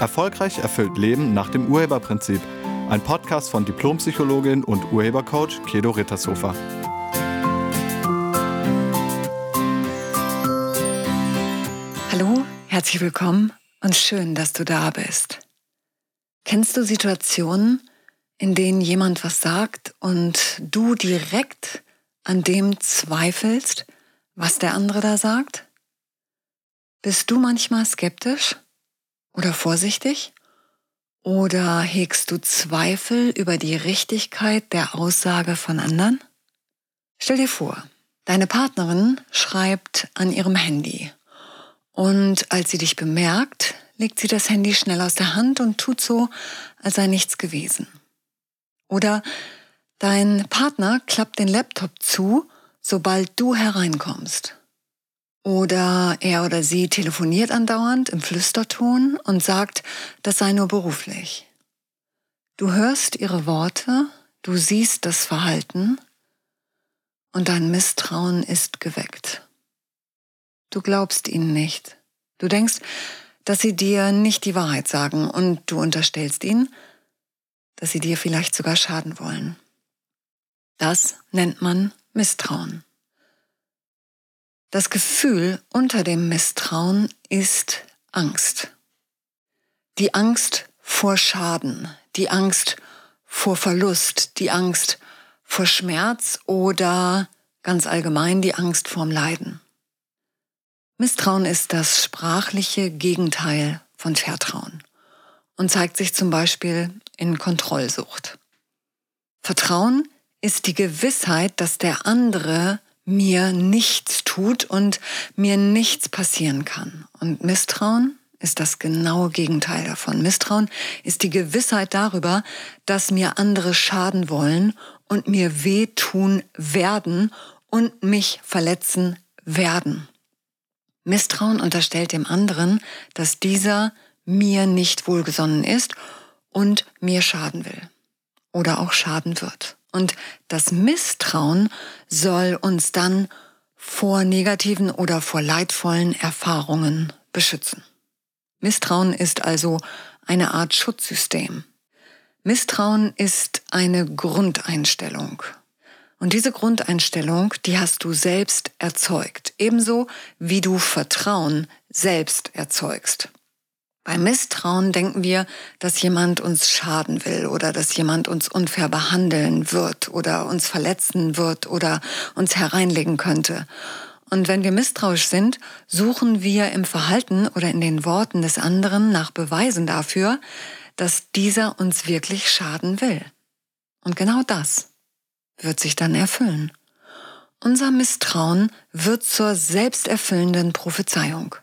Erfolgreich erfüllt Leben nach dem Urheberprinzip. Ein Podcast von Diplompsychologin und Urhebercoach Kedo Rittershofer. Hallo, herzlich willkommen und schön, dass du da bist. Kennst du Situationen, in denen jemand was sagt und du direkt an dem zweifelst, was der andere da sagt? Bist du manchmal skeptisch oder vorsichtig? Oder hegst du Zweifel über die Richtigkeit der Aussage von anderen? Stell dir vor, deine Partnerin schreibt an ihrem Handy und als sie dich bemerkt, legt sie das Handy schnell aus der Hand und tut so, als sei nichts gewesen. Oder dein Partner klappt den Laptop zu, sobald du hereinkommst. Oder er oder sie telefoniert andauernd im Flüsterton und sagt, das sei nur beruflich. Du hörst ihre Worte, du siehst das Verhalten und dein Misstrauen ist geweckt. Du glaubst ihnen nicht. Du denkst, dass sie dir nicht die Wahrheit sagen und du unterstellst ihnen, dass sie dir vielleicht sogar schaden wollen. Das nennt man Misstrauen. Das Gefühl unter dem Misstrauen ist Angst. Die Angst vor Schaden, die Angst vor Verlust, die Angst vor Schmerz oder ganz allgemein die Angst vorm Leiden. Misstrauen ist das sprachliche Gegenteil von Vertrauen und zeigt sich zum Beispiel in Kontrollsucht. Vertrauen ist die Gewissheit, dass der andere mir nichts tut und mir nichts passieren kann. Und Misstrauen ist das genaue Gegenteil davon. Misstrauen ist die Gewissheit darüber, dass mir andere schaden wollen und mir wehtun werden und mich verletzen werden. Misstrauen unterstellt dem anderen, dass dieser mir nicht wohlgesonnen ist und mir schaden will oder auch schaden wird. Und das Misstrauen soll uns dann vor negativen oder vor leidvollen Erfahrungen beschützen. Misstrauen ist also eine Art Schutzsystem. Misstrauen ist eine Grundeinstellung. Und diese Grundeinstellung, die hast du selbst erzeugt, ebenso wie du Vertrauen selbst erzeugst. Beim Misstrauen denken wir, dass jemand uns schaden will oder dass jemand uns unfair behandeln wird oder uns verletzen wird oder uns hereinlegen könnte. Und wenn wir misstrauisch sind, suchen wir im Verhalten oder in den Worten des anderen nach Beweisen dafür, dass dieser uns wirklich schaden will. Und genau das wird sich dann erfüllen. Unser Misstrauen wird zur selbsterfüllenden Prophezeiung.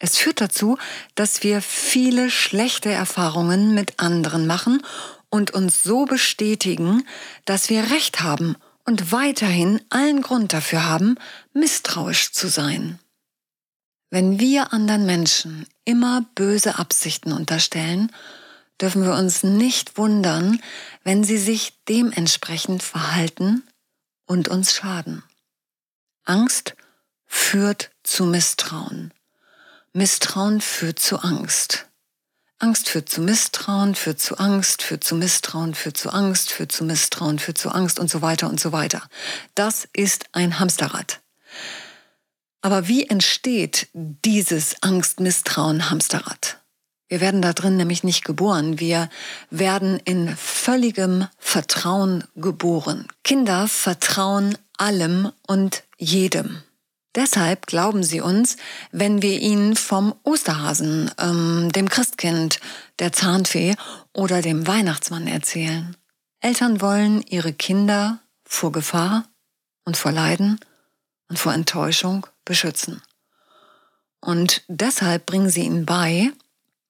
Es führt dazu, dass wir viele schlechte Erfahrungen mit anderen machen und uns so bestätigen, dass wir Recht haben und weiterhin allen Grund dafür haben, misstrauisch zu sein. Wenn wir anderen Menschen immer böse Absichten unterstellen, dürfen wir uns nicht wundern, wenn sie sich dementsprechend verhalten und uns schaden. Angst führt zu Misstrauen. Misstrauen führt zu Angst. Angst führt zu Misstrauen, führt zu Angst, führt zu Misstrauen, führt zu Angst, führt zu Misstrauen, führt zu Angst und so weiter und so weiter. Das ist ein Hamsterrad. Aber wie entsteht dieses Angst-Misstrauen-Hamsterrad? Wir werden da drin nämlich nicht geboren. Wir werden in völligem Vertrauen geboren. Kinder vertrauen allem und jedem. Deshalb glauben sie uns, wenn wir ihnen vom Osterhasen, ähm, dem Christkind, der Zahnfee oder dem Weihnachtsmann erzählen. Eltern wollen ihre Kinder vor Gefahr und vor Leiden und vor Enttäuschung beschützen. Und deshalb bringen sie ihnen bei,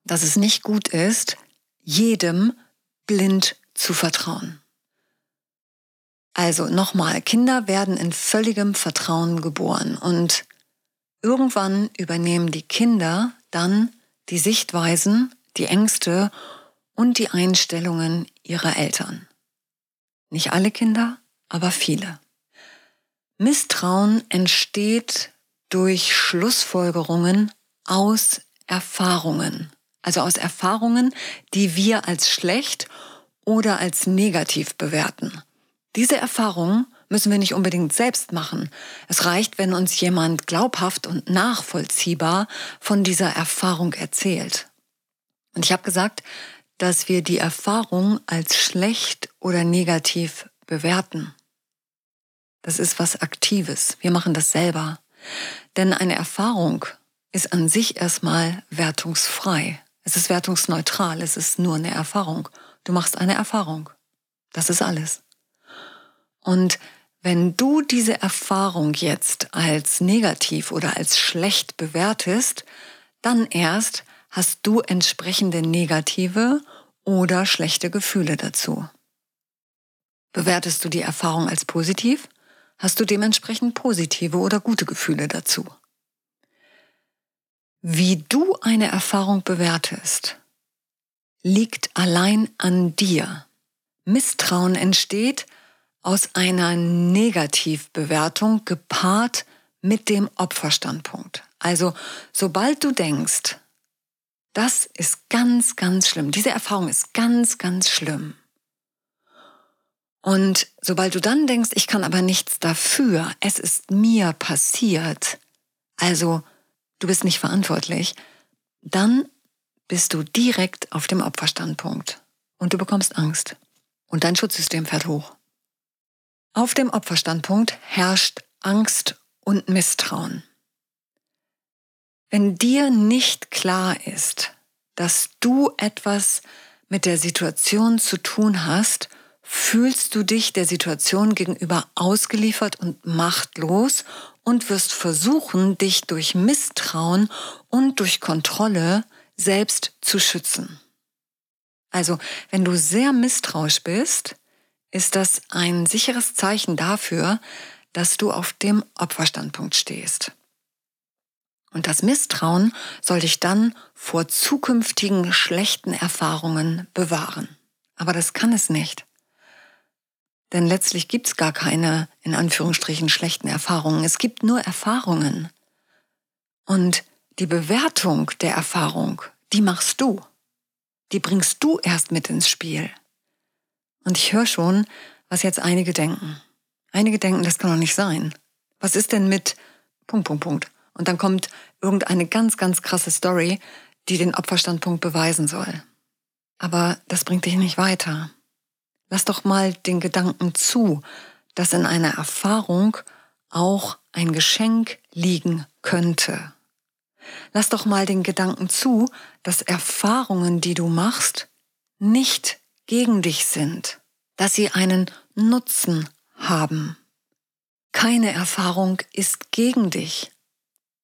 dass es nicht gut ist, jedem blind zu vertrauen. Also nochmal, Kinder werden in völligem Vertrauen geboren und irgendwann übernehmen die Kinder dann die Sichtweisen, die Ängste und die Einstellungen ihrer Eltern. Nicht alle Kinder, aber viele. Misstrauen entsteht durch Schlussfolgerungen aus Erfahrungen. Also aus Erfahrungen, die wir als schlecht oder als negativ bewerten. Diese Erfahrungen müssen wir nicht unbedingt selbst machen. Es reicht, wenn uns jemand glaubhaft und nachvollziehbar von dieser Erfahrung erzählt. Und ich habe gesagt, dass wir die Erfahrung als schlecht oder negativ bewerten. Das ist was Aktives. Wir machen das selber. Denn eine Erfahrung ist an sich erstmal wertungsfrei. Es ist wertungsneutral. Es ist nur eine Erfahrung. Du machst eine Erfahrung. Das ist alles. Und wenn du diese Erfahrung jetzt als negativ oder als schlecht bewertest, dann erst hast du entsprechende negative oder schlechte Gefühle dazu. Bewertest du die Erfahrung als positiv, hast du dementsprechend positive oder gute Gefühle dazu. Wie du eine Erfahrung bewertest, liegt allein an dir. Misstrauen entsteht aus einer Negativbewertung gepaart mit dem Opferstandpunkt. Also sobald du denkst, das ist ganz, ganz schlimm, diese Erfahrung ist ganz, ganz schlimm. Und sobald du dann denkst, ich kann aber nichts dafür, es ist mir passiert, also du bist nicht verantwortlich, dann bist du direkt auf dem Opferstandpunkt und du bekommst Angst und dein Schutzsystem fährt hoch. Auf dem Opferstandpunkt herrscht Angst und Misstrauen. Wenn dir nicht klar ist, dass du etwas mit der Situation zu tun hast, fühlst du dich der Situation gegenüber ausgeliefert und machtlos und wirst versuchen, dich durch Misstrauen und durch Kontrolle selbst zu schützen. Also, wenn du sehr misstrauisch bist, ist das ein sicheres Zeichen dafür, dass du auf dem Opferstandpunkt stehst. Und das Misstrauen soll dich dann vor zukünftigen schlechten Erfahrungen bewahren. Aber das kann es nicht. Denn letztlich gibt es gar keine, in Anführungsstrichen, schlechten Erfahrungen. Es gibt nur Erfahrungen. Und die Bewertung der Erfahrung, die machst du. Die bringst du erst mit ins Spiel. Und ich höre schon, was jetzt einige denken. Einige denken, das kann doch nicht sein. Was ist denn mit Punkt, Punkt, Punkt? Und dann kommt irgendeine ganz, ganz krasse Story, die den Opferstandpunkt beweisen soll. Aber das bringt dich nicht weiter. Lass doch mal den Gedanken zu, dass in einer Erfahrung auch ein Geschenk liegen könnte. Lass doch mal den Gedanken zu, dass Erfahrungen, die du machst, nicht gegen dich sind, dass sie einen Nutzen haben. Keine Erfahrung ist gegen dich.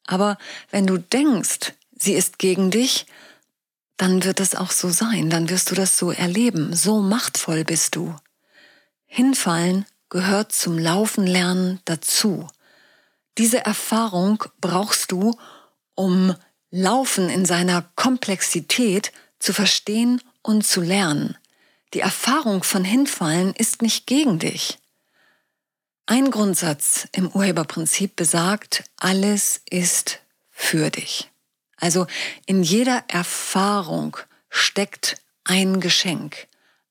Aber wenn du denkst, sie ist gegen dich, dann wird es auch so sein, dann wirst du das so erleben, so machtvoll bist du. Hinfallen gehört zum Laufen lernen dazu. Diese Erfahrung brauchst du, um Laufen in seiner Komplexität zu verstehen und zu lernen. Die Erfahrung von Hinfallen ist nicht gegen dich. Ein Grundsatz im Urheberprinzip besagt, alles ist für dich. Also in jeder Erfahrung steckt ein Geschenk,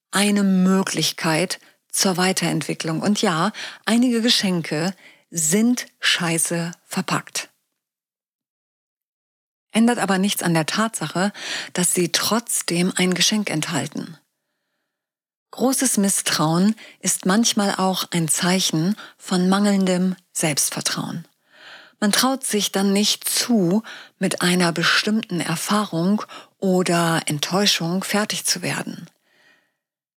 eine Möglichkeit zur Weiterentwicklung. Und ja, einige Geschenke sind scheiße verpackt. Ändert aber nichts an der Tatsache, dass sie trotzdem ein Geschenk enthalten. Großes Misstrauen ist manchmal auch ein Zeichen von mangelndem Selbstvertrauen. Man traut sich dann nicht zu, mit einer bestimmten Erfahrung oder Enttäuschung fertig zu werden.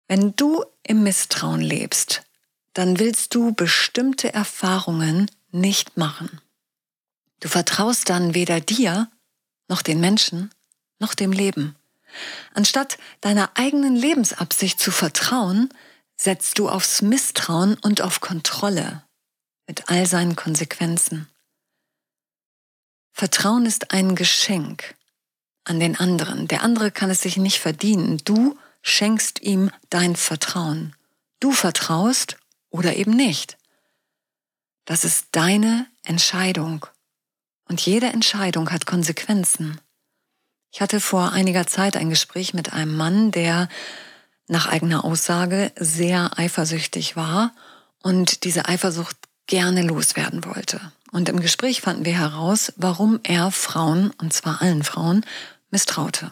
Wenn du im Misstrauen lebst, dann willst du bestimmte Erfahrungen nicht machen. Du vertraust dann weder dir noch den Menschen noch dem Leben. Anstatt deiner eigenen Lebensabsicht zu vertrauen, setzt du aufs Misstrauen und auf Kontrolle mit all seinen Konsequenzen. Vertrauen ist ein Geschenk an den anderen. Der andere kann es sich nicht verdienen. Du schenkst ihm dein Vertrauen. Du vertraust oder eben nicht. Das ist deine Entscheidung. Und jede Entscheidung hat Konsequenzen. Ich hatte vor einiger Zeit ein Gespräch mit einem Mann, der nach eigener Aussage sehr eifersüchtig war und diese Eifersucht gerne loswerden wollte. Und im Gespräch fanden wir heraus, warum er Frauen, und zwar allen Frauen, misstraute.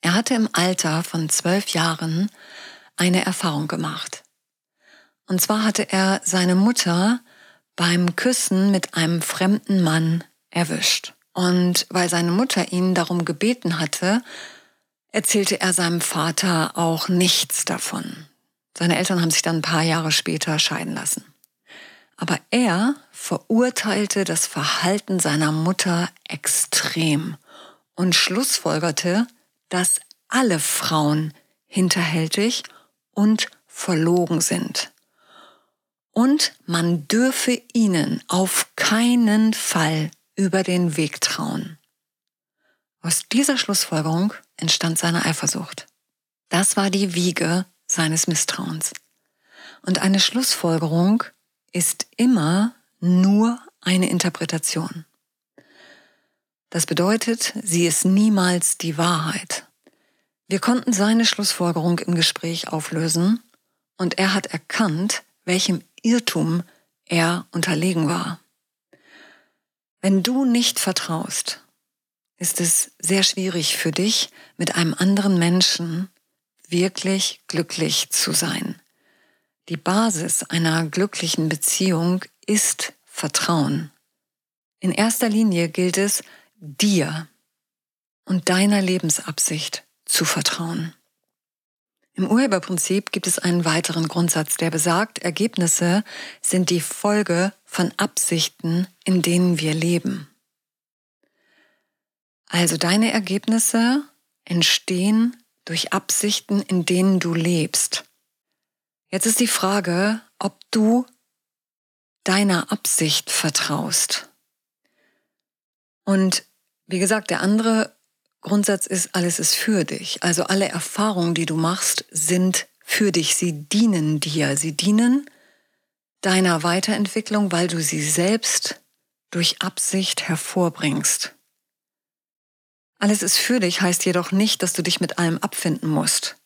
Er hatte im Alter von zwölf Jahren eine Erfahrung gemacht. Und zwar hatte er seine Mutter beim Küssen mit einem fremden Mann erwischt. Und weil seine Mutter ihn darum gebeten hatte, erzählte er seinem Vater auch nichts davon. Seine Eltern haben sich dann ein paar Jahre später scheiden lassen. Aber er verurteilte das Verhalten seiner Mutter extrem und schlussfolgerte, dass alle Frauen hinterhältig und verlogen sind. Und man dürfe ihnen auf keinen Fall über den Weg trauen. Aus dieser Schlussfolgerung entstand seine Eifersucht. Das war die Wiege seines Misstrauens. Und eine Schlussfolgerung ist immer nur eine Interpretation. Das bedeutet, sie ist niemals die Wahrheit. Wir konnten seine Schlussfolgerung im Gespräch auflösen und er hat erkannt, welchem Irrtum er unterlegen war. Wenn du nicht vertraust, ist es sehr schwierig für dich, mit einem anderen Menschen wirklich glücklich zu sein. Die Basis einer glücklichen Beziehung ist Vertrauen. In erster Linie gilt es, dir und deiner Lebensabsicht zu vertrauen. Im Urheberprinzip gibt es einen weiteren Grundsatz, der besagt, Ergebnisse sind die Folge von Absichten, in denen wir leben. Also deine Ergebnisse entstehen durch Absichten, in denen du lebst. Jetzt ist die Frage, ob du deiner Absicht vertraust. Und wie gesagt, der andere Grundsatz ist, alles ist für dich. Also alle Erfahrungen, die du machst, sind für dich. Sie dienen dir. Sie dienen deiner Weiterentwicklung, weil du sie selbst durch Absicht hervorbringst. Alles ist für dich heißt jedoch nicht, dass du dich mit allem abfinden musst.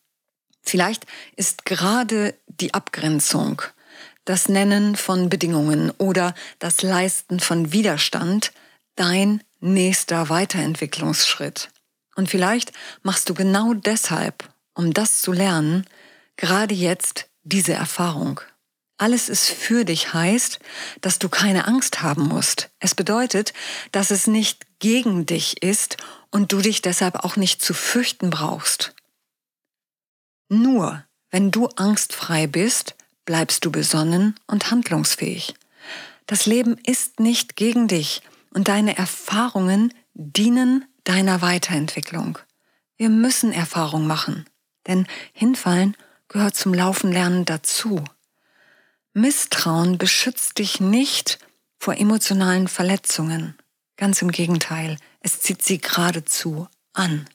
Vielleicht ist gerade die Abgrenzung, das Nennen von Bedingungen oder das Leisten von Widerstand dein nächster Weiterentwicklungsschritt. Und vielleicht machst du genau deshalb, um das zu lernen, gerade jetzt diese Erfahrung. Alles ist für dich heißt, dass du keine Angst haben musst. Es bedeutet, dass es nicht gegen dich ist und du dich deshalb auch nicht zu fürchten brauchst. Nur wenn du angstfrei bist, bleibst du besonnen und handlungsfähig. Das Leben ist nicht gegen dich und deine Erfahrungen dienen deiner Weiterentwicklung. Wir müssen Erfahrung machen, denn hinfallen gehört zum Laufenlernen dazu. Misstrauen beschützt dich nicht vor emotionalen Verletzungen. Ganz im Gegenteil, es zieht sie geradezu an.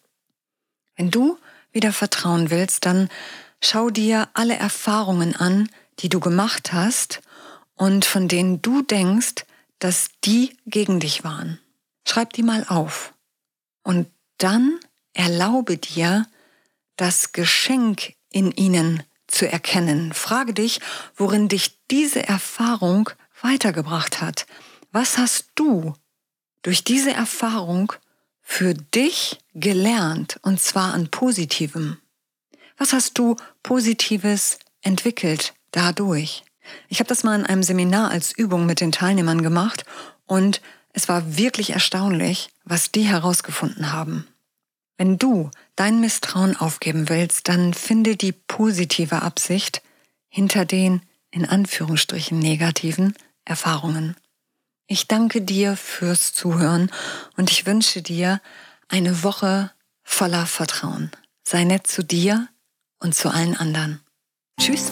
Wenn du wieder vertrauen willst, dann schau dir alle Erfahrungen an, die du gemacht hast und von denen du denkst, dass die gegen dich waren. Schreib die mal auf. Und dann erlaube dir, das Geschenk in ihnen zu erkennen. Frage dich, worin dich diese Erfahrung weitergebracht hat. Was hast du durch diese Erfahrung für dich gelernt, und zwar an Positivem? Was hast du Positives entwickelt dadurch? Ich habe das mal in einem Seminar als Übung mit den Teilnehmern gemacht und es war wirklich erstaunlich, was die herausgefunden haben. Wenn du dein Misstrauen aufgeben willst, dann finde die positive Absicht hinter den in Anführungsstrichen negativen Erfahrungen. Ich danke dir fürs Zuhören und ich wünsche dir eine Woche voller Vertrauen. Sei nett zu dir und zu allen anderen. Tschüss.